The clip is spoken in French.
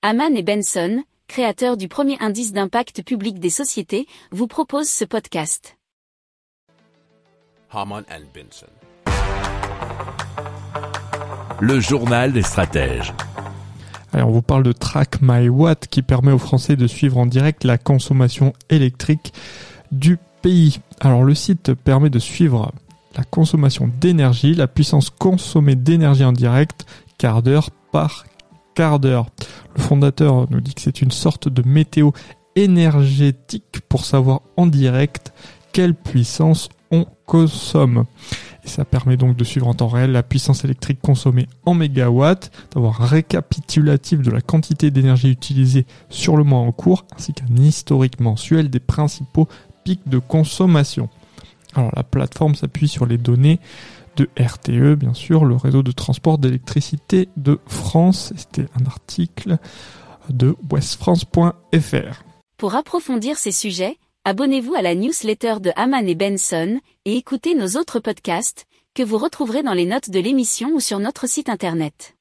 Haman et Benson, créateurs du premier indice d'impact public des sociétés, vous proposent ce podcast. Haman and Benson. Le journal des stratèges. Allez, on vous parle de Track My Watt qui permet aux Français de suivre en direct la consommation électrique du pays. Alors le site permet de suivre la consommation d'énergie, la puissance consommée d'énergie en direct, quart d'heure par quart d'heure. Fondateur nous dit que c'est une sorte de météo énergétique pour savoir en direct quelle puissance on consomme. Et ça permet donc de suivre en temps réel la puissance électrique consommée en mégawatts, d'avoir un récapitulatif de la quantité d'énergie utilisée sur le mois en cours, ainsi qu'un historique mensuel des principaux pics de consommation. Alors la plateforme s'appuie sur les données de RTE, bien sûr, le réseau de transport d'électricité de France. C'était un article de westfrance.fr. Pour approfondir ces sujets, abonnez-vous à la newsletter de Haman et Benson et écoutez nos autres podcasts que vous retrouverez dans les notes de l'émission ou sur notre site internet.